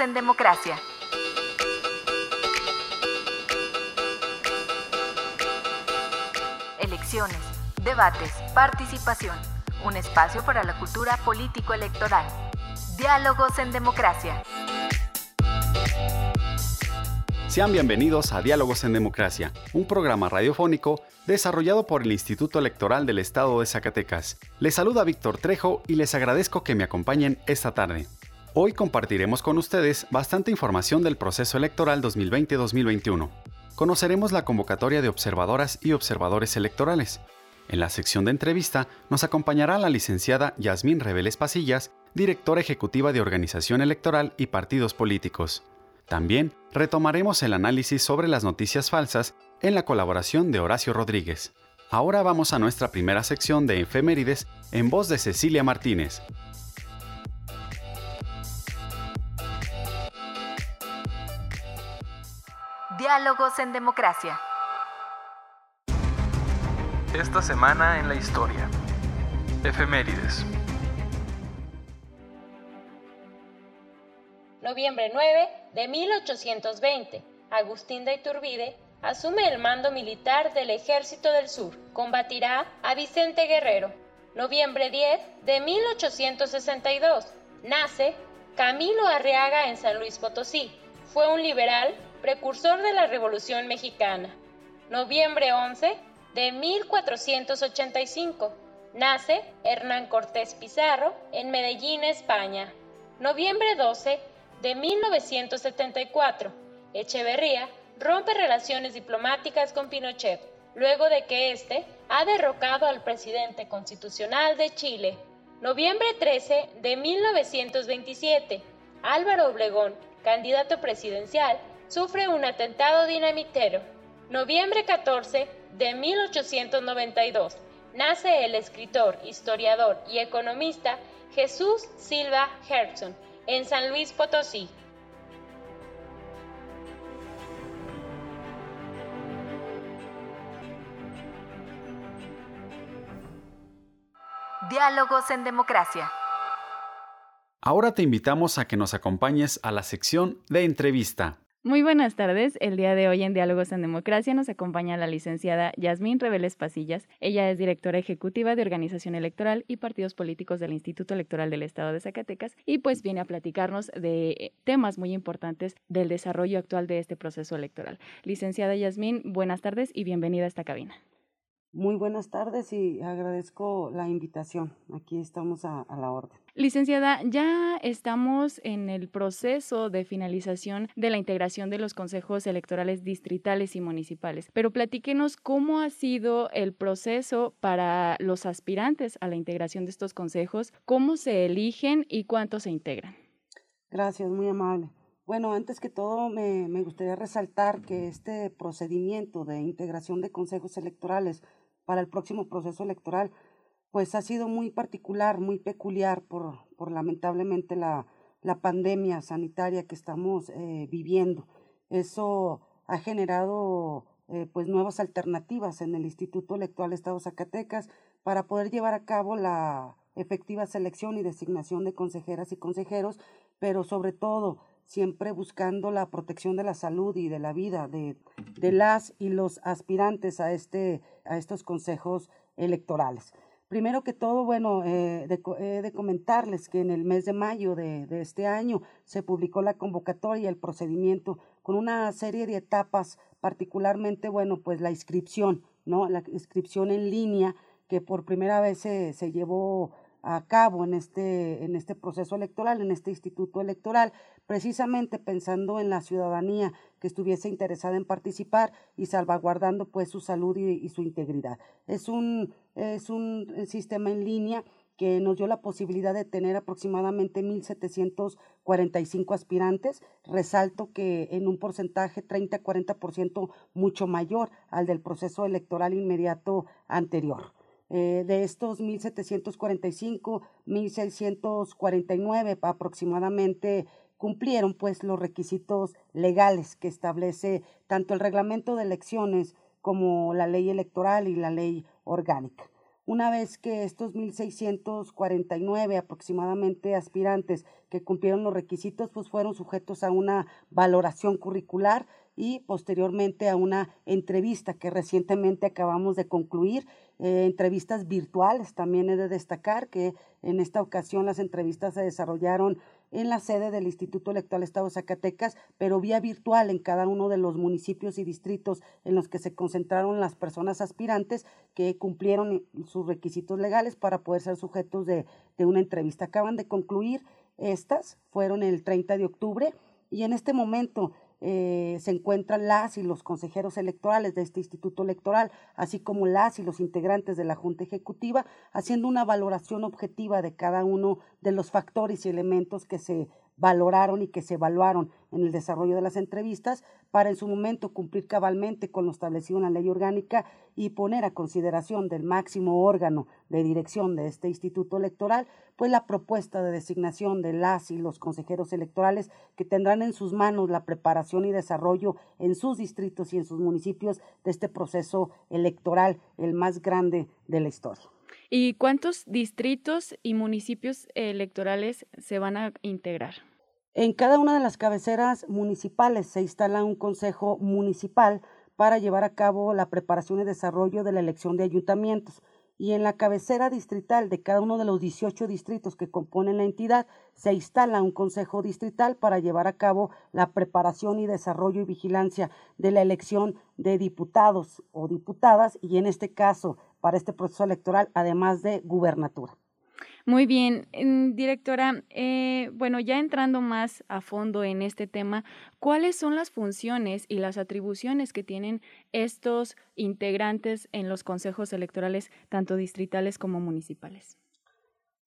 En Democracia. Elecciones, debates, participación. Un espacio para la cultura político-electoral. Diálogos en Democracia. Sean bienvenidos a Diálogos en Democracia, un programa radiofónico desarrollado por el Instituto Electoral del Estado de Zacatecas. Les saluda Víctor Trejo y les agradezco que me acompañen esta tarde. Hoy compartiremos con ustedes bastante información del proceso electoral 2020-2021. Conoceremos la convocatoria de observadoras y observadores electorales. En la sección de entrevista nos acompañará la licenciada Yasmín Reveles Pasillas, directora ejecutiva de Organización Electoral y Partidos Políticos. También retomaremos el análisis sobre las noticias falsas en la colaboración de Horacio Rodríguez. Ahora vamos a nuestra primera sección de efemérides en voz de Cecilia Martínez. Diálogos en Democracia. Esta semana en la historia. Efemérides. Noviembre 9 de 1820. Agustín de Iturbide asume el mando militar del Ejército del Sur. Combatirá a Vicente Guerrero. Noviembre 10 de 1862. Nace Camilo Arriaga en San Luis Potosí. Fue un liberal precursor de la Revolución Mexicana. Noviembre 11 de 1485. Nace Hernán Cortés Pizarro en Medellín, España. Noviembre 12 de 1974. Echeverría rompe relaciones diplomáticas con Pinochet, luego de que éste ha derrocado al presidente constitucional de Chile. Noviembre 13 de 1927. Álvaro Obregón, candidato presidencial, sufre un atentado dinamitero. Noviembre 14 de 1892. Nace el escritor, historiador y economista Jesús Silva Hertzon en San Luis Potosí. Diálogos en Democracia. Ahora te invitamos a que nos acompañes a la sección de entrevista. Muy buenas tardes. El día de hoy en Diálogos en Democracia nos acompaña la licenciada Yasmín Reveles Pasillas. Ella es directora ejecutiva de Organización Electoral y Partidos Políticos del Instituto Electoral del Estado de Zacatecas y pues viene a platicarnos de temas muy importantes del desarrollo actual de este proceso electoral. Licenciada Yasmín, buenas tardes y bienvenida a esta cabina. Muy buenas tardes y agradezco la invitación. Aquí estamos a, la orden. Licenciada, ya estamos en el proceso de finalización de la integración de los consejos electorales distritales y municipales, pero platíquenos cómo ha sido el proceso para los aspirantes a la integración de estos consejos, cómo se eligen y cuántos se integran. Gracias, muy amable. Bueno, antes que todo me, me gustaría resaltar que este procedimiento de integración de consejos electorales para el próximo proceso electoral, pues ha sido muy particular, muy peculiar por, por lamentablemente la, la pandemia sanitaria que estamos eh, viviendo. Eso ha generado eh, pues nuevas alternativas en el Instituto Electoral Estado Zacatecas para poder llevar a cabo la efectiva selección y designación de consejeras y consejeros, pero sobre todo siempre buscando la protección de la salud y de la vida de, de las y los aspirantes a, este, a estos consejos electorales. Primero que todo, bueno, eh, de, de, comentarles que en el mes de mayo de, de, este año se publicó la convocatoria el procedimiento con una serie de etapas, particularmente, bueno, pues la inscripción, ¿no? La inscripción en línea que por primera vez se, se llevó a cabo en este, en este proceso electoral, en este instituto electoral, precisamente pensando en la ciudadanía que estuviese interesada en participar y salvaguardando pues su salud y, su integridad. Es un, es un sistema en línea que nos dio la posibilidad de tener aproximadamente 1.745 aspirantes. Resalto que en un porcentaje 30-40% mucho mayor al del proceso electoral inmediato anterior. Eh, de estos 1.745, 1.649 aproximadamente cumplieron pues los requisitos legales que establece tanto el reglamento de elecciones como la ley electoral y la ley orgánica. Una vez que estos 1.649 aproximadamente aspirantes que cumplieron los requisitos, pues fueron sujetos a una valoración curricular y posteriormente a una entrevista que recientemente acabamos de concluir, eh, entrevistas virtuales. También he de destacar que en esta ocasión las entrevistas se desarrollaron en la sede del Instituto Electoral Estado Zacatecas, pero vía virtual en cada uno de los municipios y distritos en los que se concentraron las personas aspirantes que cumplieron sus requisitos legales para poder ser sujetos de, de una entrevista. Acaban de concluir estas, fueron el 30 de octubre y en este momento eh, se encuentran las y los consejeros electorales de este instituto electoral, así como las y los integrantes de la Junta Ejecutiva, haciendo una valoración objetiva de cada uno de los factores y elementos que se valoraron y que se evaluaron en el desarrollo de las entrevistas para en su momento cumplir cabalmente con lo establecido en la ley orgánica y poner a consideración del máximo órgano de dirección de este instituto electoral, pues la propuesta de designación de las y los consejeros electorales que tendrán en sus manos la preparación y desarrollo en sus distritos y en sus municipios de este proceso electoral, el más grande de la historia. ¿Y cuántos distritos y municipios electorales se van a integrar? En cada una de las cabeceras municipales se instala un consejo municipal para llevar a cabo la preparación y desarrollo de la elección de ayuntamientos. Y en la cabecera distrital de cada uno de los 18 distritos que componen la entidad se instala un consejo distrital para llevar a cabo la preparación y desarrollo y vigilancia de la elección de diputados o diputadas y en este caso para este proceso electoral, además de gubernatura. Muy bien, directora, eh, bueno, ya entrando más a fondo en este tema, ¿cuáles son las funciones y las atribuciones que tienen estos integrantes en los consejos electorales, tanto distritales como municipales?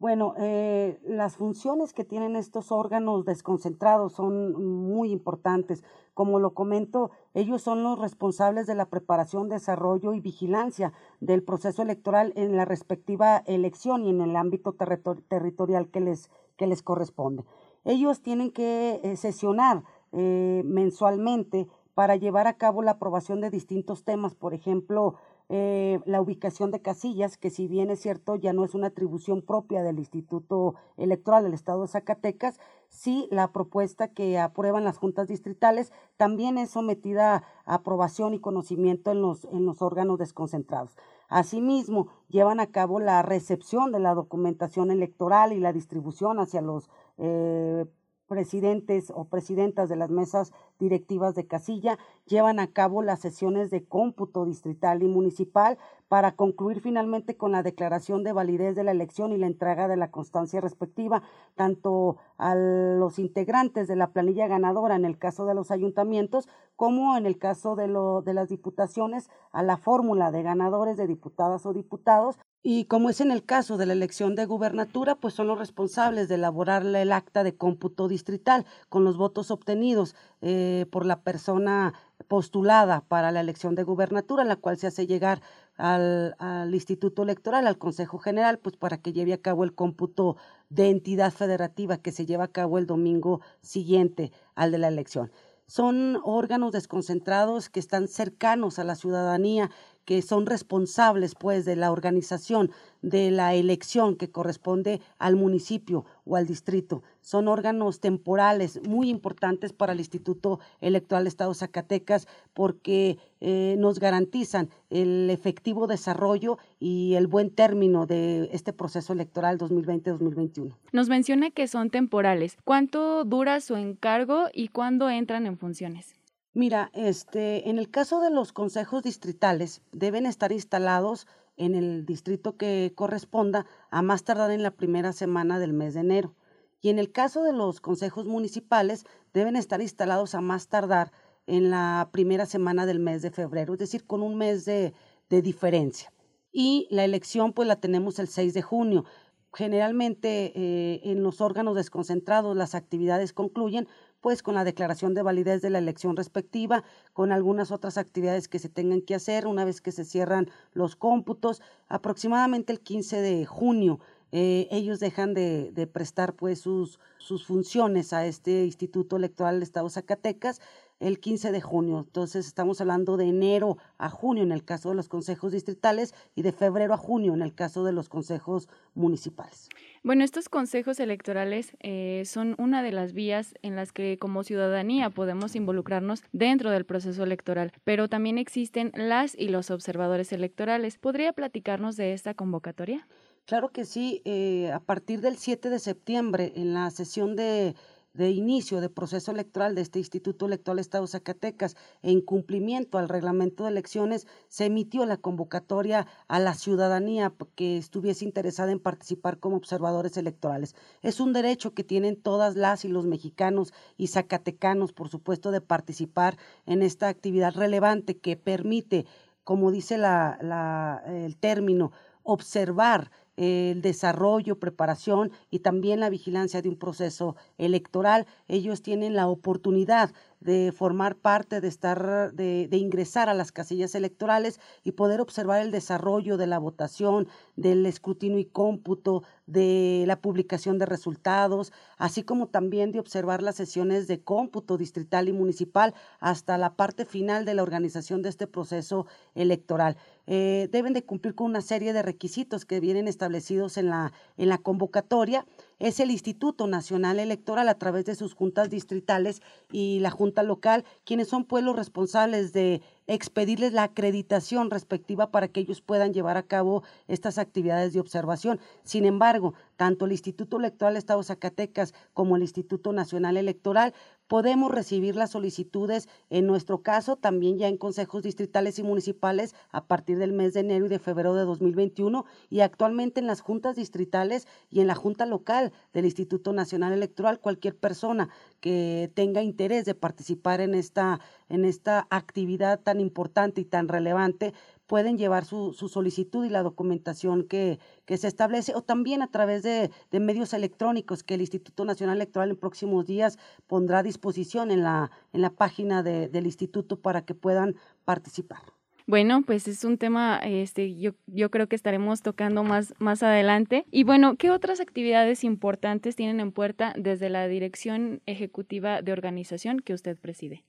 Bueno, eh, las funciones que tienen estos órganos desconcentrados son muy importantes. Como lo comento, ellos son los responsables de la preparación, desarrollo y vigilancia del proceso electoral en la respectiva elección y en el ámbito territorial que les, que les corresponde. Ellos tienen que eh, sesionar eh, mensualmente para llevar a cabo la aprobación de distintos temas, por ejemplo, eh, la ubicación de casillas, que si bien es cierto ya no es una atribución propia del Instituto Electoral del Estado de Zacatecas, sí la propuesta que aprueban las juntas distritales también es sometida a aprobación y conocimiento en los, en los órganos desconcentrados. Asimismo, llevan a cabo la recepción de la documentación electoral y la distribución hacia los eh, presidentes o presidentas de las mesas directivas de casilla llevan a cabo las sesiones de cómputo distrital y municipal para concluir finalmente con la declaración de validez de la elección y la entrega de la constancia respectiva, tanto a los integrantes de la planilla ganadora en el caso de los ayuntamientos, como en el caso de, de las diputaciones, a la fórmula de ganadores de diputadas o diputados, y como es en el caso de la elección de gubernatura, pues son los responsables de elaborar el acta de cómputo distrital con los votos obtenidos eh, por la persona postulada para la elección de gubernatura, la cual se hace llegar al, al, Instituto Electoral, al Consejo General, pues para que lleve a cabo el cómputo de entidad federativa que se lleva a cabo el domingo siguiente al de la elección. Son órganos desconcentrados que están cercanos a la ciudadanía que son responsables pues de la organización de la elección que corresponde al municipio o al distrito. Son órganos temporales muy importantes para el Instituto Electoral de Estado Zacatecas porque eh, nos garantizan el efectivo desarrollo y el buen término de este proceso electoral 2020-2021. Nos menciona que son temporales. ¿Cuánto dura su encargo y cuándo entran en funciones? Mira, este, en el caso de los consejos distritales, deben estar instalados en el distrito que corresponda a más tardar en la primera semana del mes de enero. Y en el caso de los consejos municipales, deben estar instalados a más tardar en la primera semana del mes de febrero, es decir, con un mes de, diferencia. Y la elección, pues la tenemos el 6 de junio. generalmente eh, en los órganos desconcentrados las actividades concluyen pues con la declaración de validez de la elección respectiva, con algunas otras actividades que se tengan que hacer una vez que se cierran los cómputos, aproximadamente el 15 de junio. Eh, ellos dejan de, prestar pues sus, sus funciones a este Instituto Electoral del Estado Zacatecas el 15 de junio. Entonces estamos hablando de enero a junio en el caso de los consejos distritales y de febrero a junio en el caso de los consejos municipales. Bueno, estos consejos electorales eh, son una de las vías en las que como ciudadanía podemos involucrarnos dentro del proceso electoral, pero también existen las y los observadores electorales. ¿Podría platicarnos de esta convocatoria? Claro que sí. Eh, a partir del 7 de septiembre, en la sesión de de inicio de proceso electoral de este Instituto Electoral Estado Zacatecas en cumplimiento al reglamento de elecciones, se emitió la convocatoria a la ciudadanía que estuviese interesada en participar como observadores electorales. Es un derecho que tienen todas las y los mexicanos y zacatecanos, por supuesto, de participar en esta actividad relevante que permite, como dice la, el término, observar el desarrollo, preparación y también la vigilancia de un proceso electoral. Ellos tienen la oportunidad de formar parte, de estar, de, de, ingresar a las casillas electorales y poder observar el desarrollo de la votación, del escrutinio y cómputo, de la publicación de resultados, así como también de observar las sesiones de cómputo distrital y municipal hasta la parte final de la organización de este proceso electoral. Eh, deben de cumplir con una serie de requisitos que vienen establecidos en la, en la convocatoria es el Instituto Nacional Electoral a través de sus juntas distritales y la junta local, quienes son pueblos responsables de expedirles la acreditación respectiva para que ellos puedan llevar a cabo estas actividades de observación. Sin embargo, tanto el Instituto Electoral Estado Zacatecas como el Instituto Nacional Electoral podemos recibir las solicitudes, en nuestro caso, también ya en consejos distritales y municipales a partir del mes de enero y de febrero de 2021 y actualmente en las juntas distritales y en la junta local del Instituto Nacional Electoral, cualquier persona que tenga interés de participar en esta, en esta actividad tan importante y tan relevante, pueden llevar su, solicitud y la documentación que, que, se establece, o también a través de, de, medios electrónicos que el Instituto Nacional Electoral en próximos días pondrá a disposición en la, en la página de, del instituto para que puedan participar. Bueno, pues es un tema, este, yo, creo que estaremos tocando más, más adelante. Y bueno, ¿qué otras actividades importantes tienen en puerta desde la Dirección Ejecutiva de Organización que usted preside?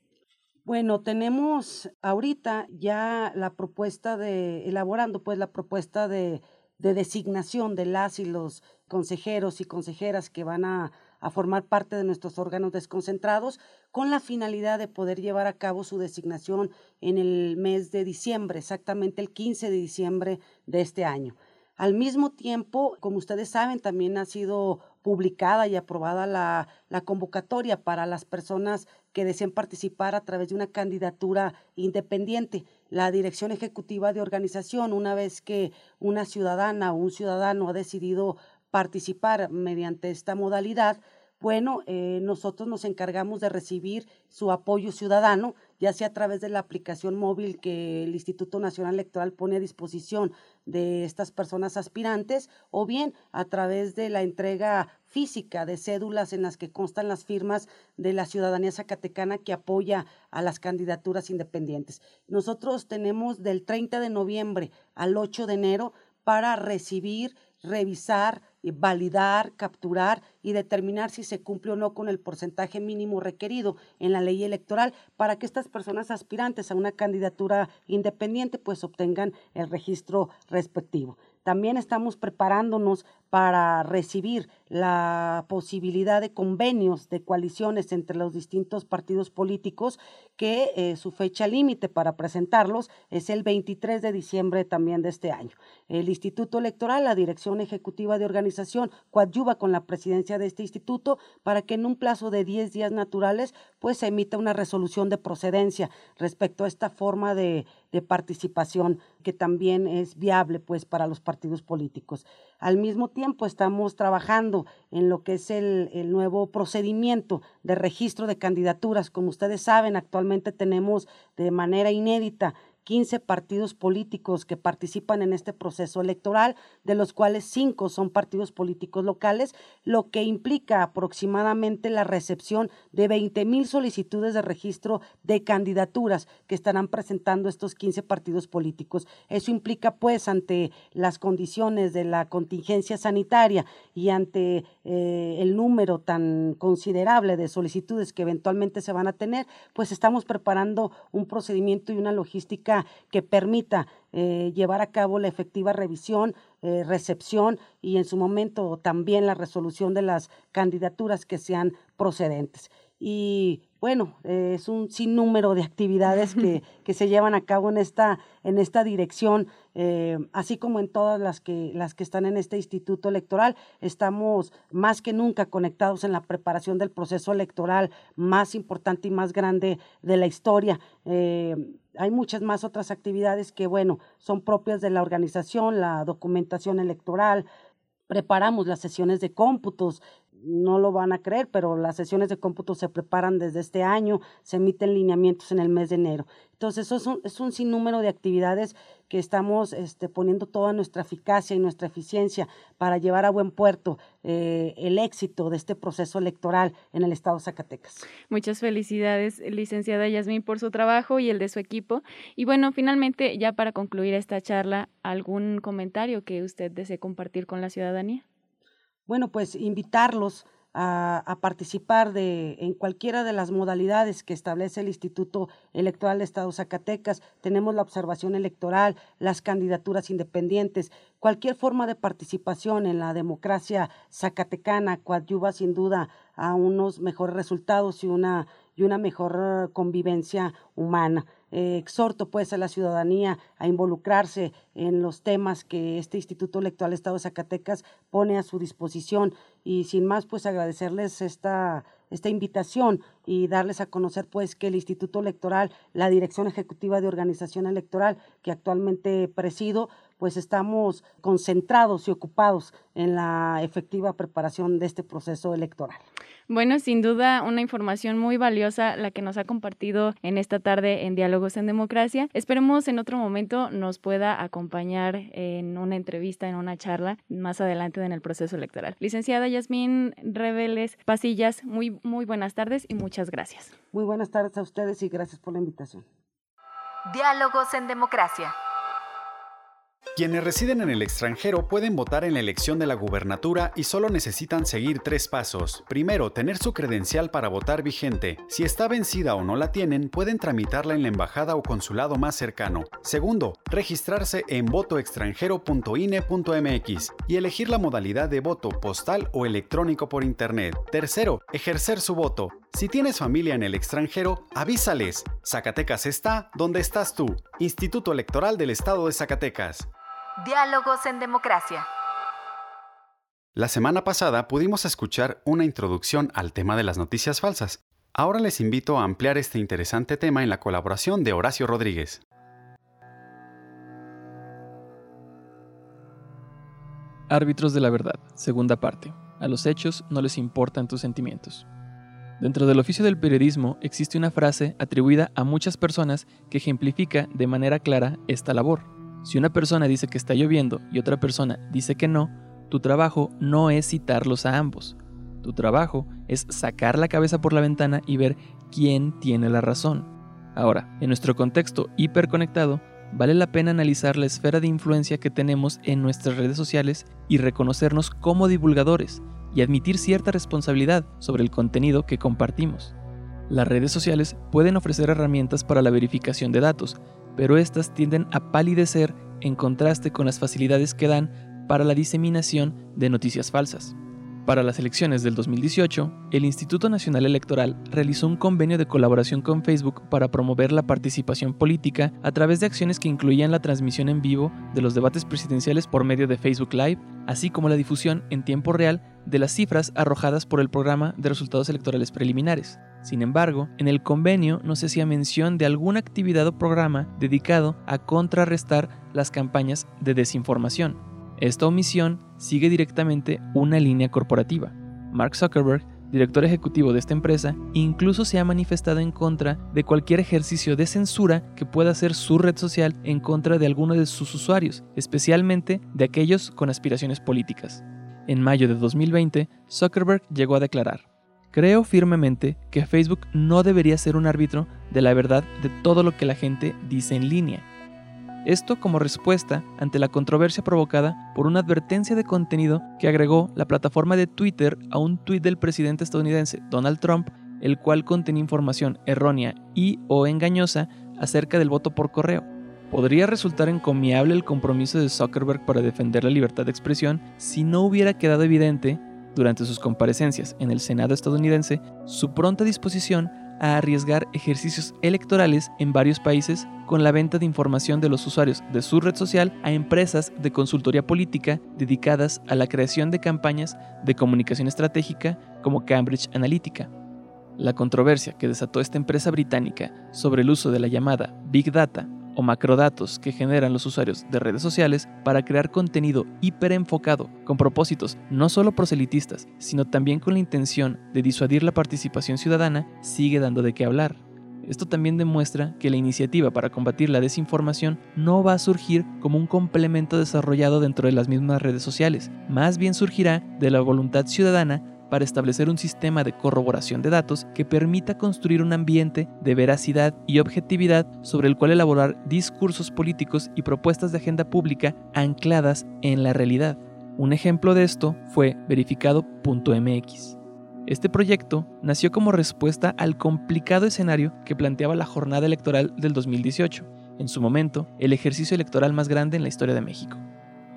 Bueno, tenemos ahorita ya la propuesta de, elaborando pues la propuesta de, de designación de las y los consejeros y consejeras que van a, a, formar parte de nuestros órganos desconcentrados con la finalidad de poder llevar a cabo su designación en el mes de diciembre, exactamente el 15 de diciembre de este año. Al mismo tiempo, como ustedes saben, también ha sido publicada y aprobada la, convocatoria para las personas que deseen participar a través de una candidatura independiente. La dirección ejecutiva de organización, una vez que una ciudadana o un ciudadano ha decidido participar mediante esta modalidad, bueno, eh, nosotros nos encargamos de recibir su apoyo ciudadano, ya sea a través de la aplicación móvil que el Instituto Nacional Electoral pone a disposición de estas personas aspirantes, o bien a través de la entrega física de cédulas en las que constan las firmas de la ciudadanía zacatecana que apoya a las candidaturas independientes. Nosotros tenemos del 30 de noviembre al 8 de enero para recibir, revisar, validar, capturar y determinar si se cumple o no con el porcentaje mínimo requerido en la ley electoral para que estas personas aspirantes a una candidatura independiente pues obtengan el registro respectivo. También estamos preparándonos para recibir la posibilidad de convenios, de coaliciones entre los distintos partidos políticos, que eh, su fecha límite para presentarlos es el 23 de diciembre también de este año. El Instituto Electoral, la Dirección Ejecutiva de Organización, coadyuva con la presidencia de este instituto para que en un plazo de 10 días naturales pues se emita una resolución de procedencia respecto a esta forma de, de participación que también es viable pues para los partidos políticos. Al mismo tiempo estamos trabajando en lo que es el, el, nuevo procedimiento de registro de candidaturas. Como ustedes saben, actualmente tenemos de manera inédita 15 partidos políticos que participan en este proceso electoral, de los cuales cinco son partidos políticos locales, lo que implica aproximadamente la recepción de 20 mil solicitudes de registro de candidaturas que estarán presentando estos 15 partidos políticos. Eso implica, pues, ante las condiciones de la contingencia sanitaria y ante eh, el número tan considerable de solicitudes que eventualmente se van a tener, pues estamos preparando un procedimiento y una logística que permita eh, llevar a cabo la efectiva revisión, eh, recepción y en su momento también la resolución de las candidaturas que sean procedentes. Y bueno, es un sinnúmero de actividades que, que, se llevan a cabo en esta, en esta dirección, eh, así como en todas las que, las que están en este instituto electoral. Estamos más que nunca conectados en la preparación del proceso electoral más importante y más grande de la historia. Eh, hay muchas más otras actividades que, bueno, son propias de la organización, la documentación electoral, preparamos las sesiones de cómputos, no lo van a creer, pero las sesiones de cómputo se preparan desde este año, se emiten lineamientos en el mes de enero. Entonces, eso es un, es un sinnúmero de actividades que estamos este, poniendo toda nuestra eficacia y nuestra eficiencia para llevar a buen puerto eh, el éxito de este proceso electoral en el estado de Zacatecas. Muchas felicidades, licenciada Yasmín, por su trabajo y el de su equipo. Y bueno, finalmente, ya para concluir esta charla, ¿algún comentario que usted desee compartir con la ciudadanía? Bueno, pues invitarlos a, participar de, en cualquiera de las modalidades que establece el Instituto Electoral de Estado Zacatecas. Tenemos la observación electoral, las candidaturas independientes, cualquier forma de participación en la democracia zacatecana coadyuva sin duda a unos mejores resultados y una, y una mejor convivencia humana. Eh, exhorto pues a la ciudadanía a involucrarse en los temas que este Instituto Electoral Estado de Zacatecas pone a su disposición y sin más pues agradecerles esta esta invitación y darles a conocer pues que el Instituto Electoral, la Dirección Ejecutiva de Organización Electoral que actualmente presido, pues estamos concentrados y ocupados en la efectiva preparación de este proceso electoral. Bueno, sin duda una información muy valiosa la que nos ha compartido en esta tarde en Diálogos en Democracia. Esperemos en otro momento nos pueda acompañar en una entrevista, en una charla más adelante en el proceso electoral. Licenciada Yasmín Reveles Pasillas, muy, muy buenas tardes y muchas gracias. Muy buenas tardes a ustedes y gracias por la invitación. Diálogos en Democracia. Quienes residen en el extranjero pueden votar en la elección de la gubernatura y solo necesitan seguir tres pasos. Primero, tener su credencial para votar vigente. Si está vencida o no la tienen, pueden tramitarla en la embajada o consulado más cercano. Segundo, registrarse en votoextranjero.ine.mx y elegir la modalidad de voto postal o electrónico por internet. Tercero, ejercer su voto. Si tienes familia en el extranjero, avísales. Zacatecas está donde estás tú. Instituto Electoral del Estado de Zacatecas. Diálogos en Democracia. La semana pasada pudimos escuchar una introducción al tema de las noticias falsas. Ahora les invito a ampliar este interesante tema en la colaboración de Horacio Rodríguez. Árbitros de la verdad, segunda parte. A los hechos no les importan tus sentimientos. Dentro del oficio del periodismo existe una frase atribuida a muchas personas que ejemplifica de manera clara esta labor. Si una persona dice que está lloviendo y otra persona dice que no, tu trabajo no es citarlos a ambos. Tu trabajo es sacar la cabeza por la ventana y ver quién tiene la razón. Ahora, en nuestro contexto hiperconectado, vale la pena analizar la esfera de influencia que tenemos en nuestras redes sociales y reconocernos como divulgadores y admitir cierta responsabilidad sobre el contenido que compartimos. Las redes sociales pueden ofrecer herramientas para la verificación de datos, pero estas tienden a palidecer en contraste con las facilidades que dan para la diseminación de noticias falsas. Para las elecciones del 2018, el Instituto Nacional Electoral realizó un convenio de colaboración con Facebook para promover la participación política a través de acciones que incluían la transmisión en vivo de los debates presidenciales por medio de Facebook Live, así como la difusión en tiempo real de las cifras arrojadas por el programa de resultados electorales preliminares. Sin embargo, en el convenio no se hacía mención de alguna actividad o programa dedicado a contrarrestar las campañas de desinformación. Esta omisión sigue directamente una línea corporativa. Mark Zuckerberg director ejecutivo de esta empresa, incluso se ha manifestado en contra de cualquier ejercicio de censura que pueda hacer su red social en contra de alguno de sus usuarios, especialmente de aquellos con aspiraciones políticas. En mayo de 2020, Zuckerberg llegó a declarar, Creo firmemente que Facebook no debería ser un árbitro de la verdad de todo lo que la gente dice en línea. Esto como respuesta ante la controversia provocada por una advertencia de contenido que agregó la plataforma de Twitter a un tuit del presidente estadounidense Donald Trump, el cual contenía información errónea y o engañosa acerca del voto por correo. Podría resultar encomiable el compromiso de Zuckerberg para defender la libertad de expresión si no hubiera quedado evidente durante sus comparecencias en el Senado estadounidense su pronta disposición a arriesgar ejercicios electorales en varios países con la venta de información de los usuarios de su red social a empresas de consultoría política dedicadas a la creación de campañas de comunicación estratégica como Cambridge Analytica. La controversia que desató esta empresa británica sobre el uso de la llamada Big Data o macrodatos que generan los usuarios de redes sociales para crear contenido hiperenfocado con propósitos no solo proselitistas, sino también con la intención de disuadir la participación ciudadana, sigue dando de qué hablar. Esto también demuestra que la iniciativa para combatir la desinformación no va a surgir como un complemento desarrollado dentro de las mismas redes sociales, más bien surgirá de la voluntad ciudadana para establecer un sistema de corroboración de datos que permita construir un ambiente de veracidad y objetividad sobre el cual elaborar discursos políticos y propuestas de agenda pública ancladas en la realidad. Un ejemplo de esto fue verificado.mx. Este proyecto nació como respuesta al complicado escenario que planteaba la jornada electoral del 2018, en su momento el ejercicio electoral más grande en la historia de México.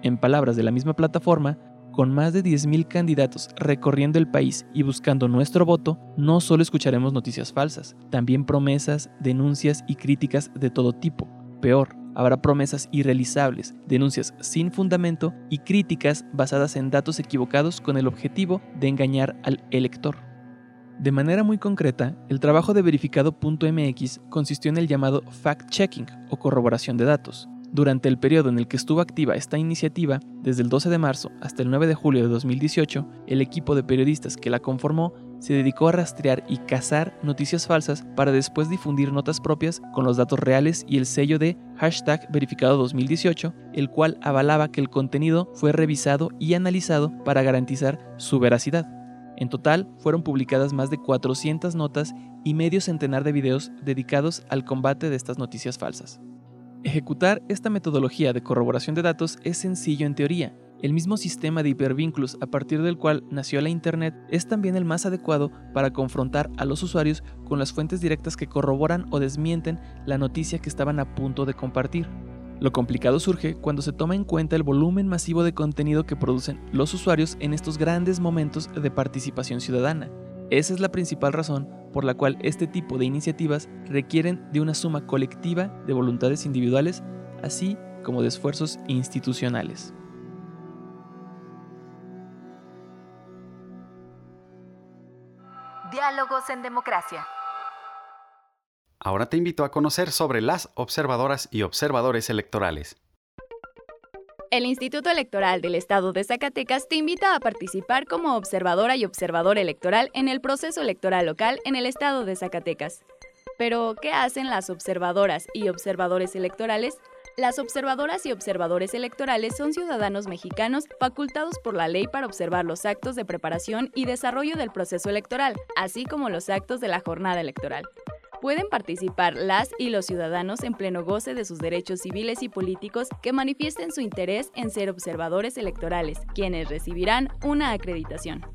En palabras de la misma plataforma, con más de 10.000 candidatos recorriendo el país y buscando nuestro voto, no solo escucharemos noticias falsas, también promesas, denuncias y críticas de todo tipo. Peor, habrá promesas irrealizables, denuncias sin fundamento y críticas basadas en datos equivocados con el objetivo de engañar al elector. De manera muy concreta, el trabajo de verificado.mx consistió en el llamado fact-checking o corroboración de datos, durante el periodo en el que estuvo activa esta iniciativa, desde el 12 de marzo hasta el 9 de julio de 2018, el equipo de periodistas que la conformó se dedicó a rastrear y cazar noticias falsas para después difundir notas propias con los datos reales y el sello de hashtag verificado 2018, el cual avalaba que el contenido fue revisado y analizado para garantizar su veracidad. En total, fueron publicadas más de 400 notas y medio centenar de videos dedicados al combate de estas noticias falsas. Ejecutar esta metodología de corroboración de datos es sencillo en teoría. El mismo sistema de hipervínculos a partir del cual nació la Internet es también el más adecuado para confrontar a los usuarios con las fuentes directas que corroboran o desmienten la noticia que estaban a punto de compartir. Lo complicado surge cuando se toma en cuenta el volumen masivo de contenido que producen los usuarios en estos grandes momentos de participación ciudadana. Esa es la principal razón por la cual este tipo de iniciativas requieren de una suma colectiva de voluntades individuales, así como de esfuerzos institucionales. Diálogos en democracia. Ahora te invito a conocer sobre las observadoras y observadores electorales. El Instituto Electoral del Estado de Zacatecas te invita a participar como observadora y observador electoral en el proceso electoral local en el Estado de Zacatecas. Pero, ¿qué hacen las observadoras y observadores electorales? Las observadoras y observadores electorales son ciudadanos mexicanos facultados por la ley para observar los actos de preparación y desarrollo del proceso electoral, así como los actos de la jornada electoral. Pueden participar las y los ciudadanos en pleno goce de sus derechos civiles y políticos que manifiesten su interés en ser observadores electorales, quienes recibirán una acreditación.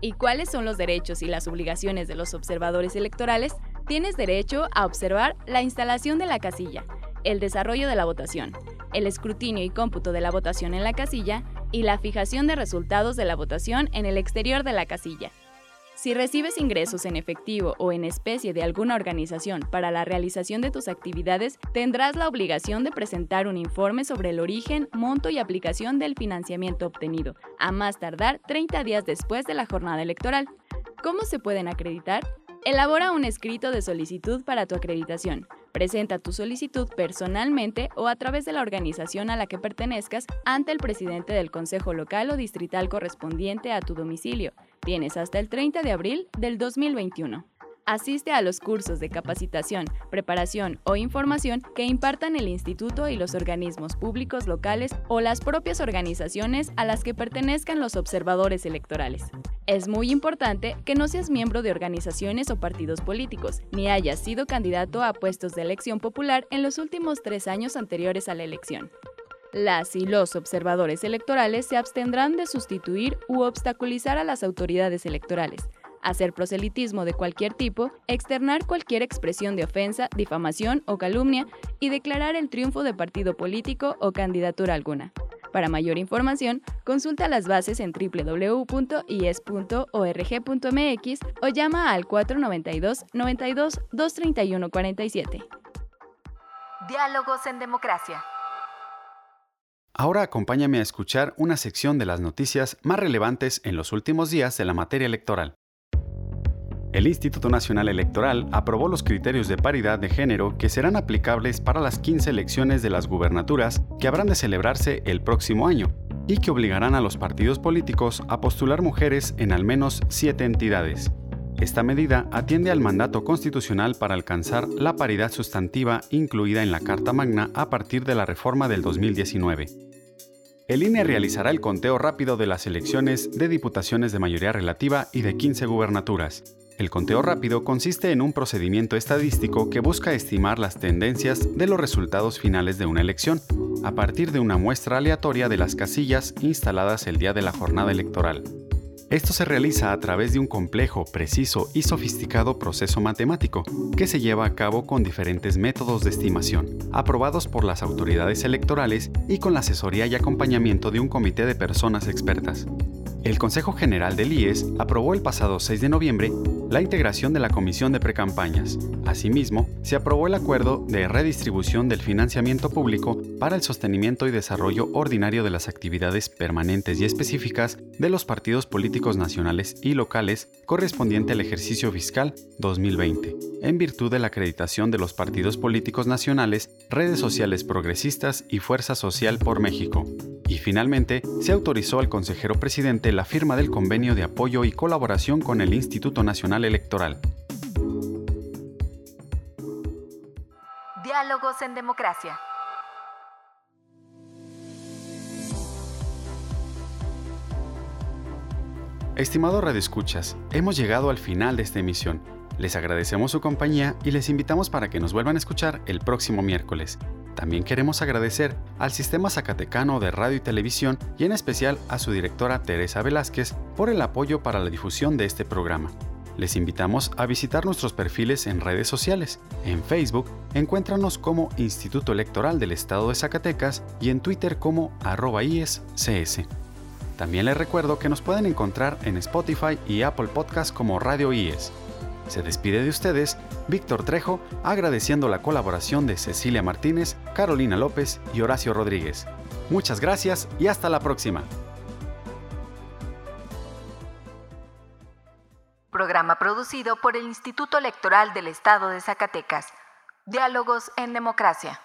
¿Y cuáles son los derechos y las obligaciones de los observadores electorales? Tienes derecho a observar la instalación de la casilla, el desarrollo de la votación, el escrutinio y cómputo de la votación en la casilla y la fijación de resultados de la votación en el exterior de la casilla. Si recibes ingresos en efectivo o en especie de alguna organización para la realización de tus actividades, tendrás la obligación de presentar un informe sobre el origen, monto y aplicación del financiamiento obtenido, a más tardar 30 días después de la jornada electoral. ¿Cómo se pueden acreditar? Elabora un escrito de solicitud para tu acreditación. Presenta tu solicitud personalmente o a través de la organización a la que pertenezcas ante el presidente del Consejo Local o Distrital correspondiente a tu domicilio. Tienes hasta el 30 de abril del 2021. Asiste a los cursos de capacitación, preparación o información que impartan el instituto y los organismos públicos locales o las propias organizaciones a las que pertenezcan los observadores electorales. Es muy importante que no seas miembro de organizaciones o partidos políticos, ni hayas sido candidato a puestos de elección popular en los últimos tres años anteriores a la elección. Las y los observadores electorales se abstendrán de sustituir u obstaculizar a las autoridades electorales hacer proselitismo de cualquier tipo, externar cualquier expresión de ofensa, difamación o calumnia y declarar el triunfo de partido político o candidatura alguna. Para mayor información, consulta las bases en www.ies.org.mx o llama al 492 92 231 47. Diálogos en democracia. Ahora acompáñame a escuchar una sección de las noticias más relevantes en los últimos días de la materia electoral. El Instituto Nacional Electoral aprobó los criterios de paridad de género que serán aplicables para las 15 elecciones de las gubernaturas que habrán de celebrarse el próximo año y que obligarán a los partidos políticos a postular mujeres en al menos siete entidades. Esta medida atiende al mandato constitucional para alcanzar la paridad sustantiva incluida en la Carta Magna a partir de la reforma del 2019. El INE realizará el conteo rápido de las elecciones de diputaciones de mayoría relativa y de 15 gubernaturas. El conteo rápido consiste en un procedimiento estadístico que busca estimar las tendencias de los resultados finales de una elección, a partir de una muestra aleatoria de las casillas instaladas el día de la jornada electoral. Esto se realiza a través de un complejo, preciso y sofisticado proceso matemático que se lleva a cabo con diferentes métodos de estimación, aprobados por las autoridades electorales y con la asesoría y acompañamiento de un comité de personas expertas. El Consejo General del IES aprobó el pasado 6 de noviembre la integración de la Comisión de Precampañas. Asimismo, se aprobó el acuerdo de redistribución del financiamiento público para el sostenimiento y desarrollo ordinario de las actividades permanentes y específicas de los partidos políticos nacionales y locales correspondiente al ejercicio fiscal 2020, en virtud de la acreditación de los partidos políticos nacionales, redes sociales progresistas y Fuerza Social por México. Y finalmente, se autorizó al consejero presidente la firma del convenio de apoyo y colaboración con el Instituto Nacional Electoral. Diálogos en democracia. Estimado Radio Escuchas, hemos llegado al final de esta emisión. Les agradecemos su compañía y les invitamos para que nos vuelvan a escuchar el próximo miércoles. También queremos agradecer al Sistema Zacatecano de Radio y Televisión y en especial a su directora Teresa Velázquez por el apoyo para la difusión de este programa. Les invitamos a visitar nuestros perfiles en redes sociales. En Facebook, encuéntranos como Instituto Electoral del Estado de Zacatecas y en Twitter como arroba IESCS. También les recuerdo que nos pueden encontrar en Spotify y Apple Podcast como Radio IES. Se despide de ustedes Víctor Trejo agradeciendo la colaboración de Cecilia Martínez, Carolina López y Horacio Rodríguez. Muchas gracias y hasta la próxima. Programa producido por el Instituto Electoral del Estado de Zacatecas. Diálogos en Democracia.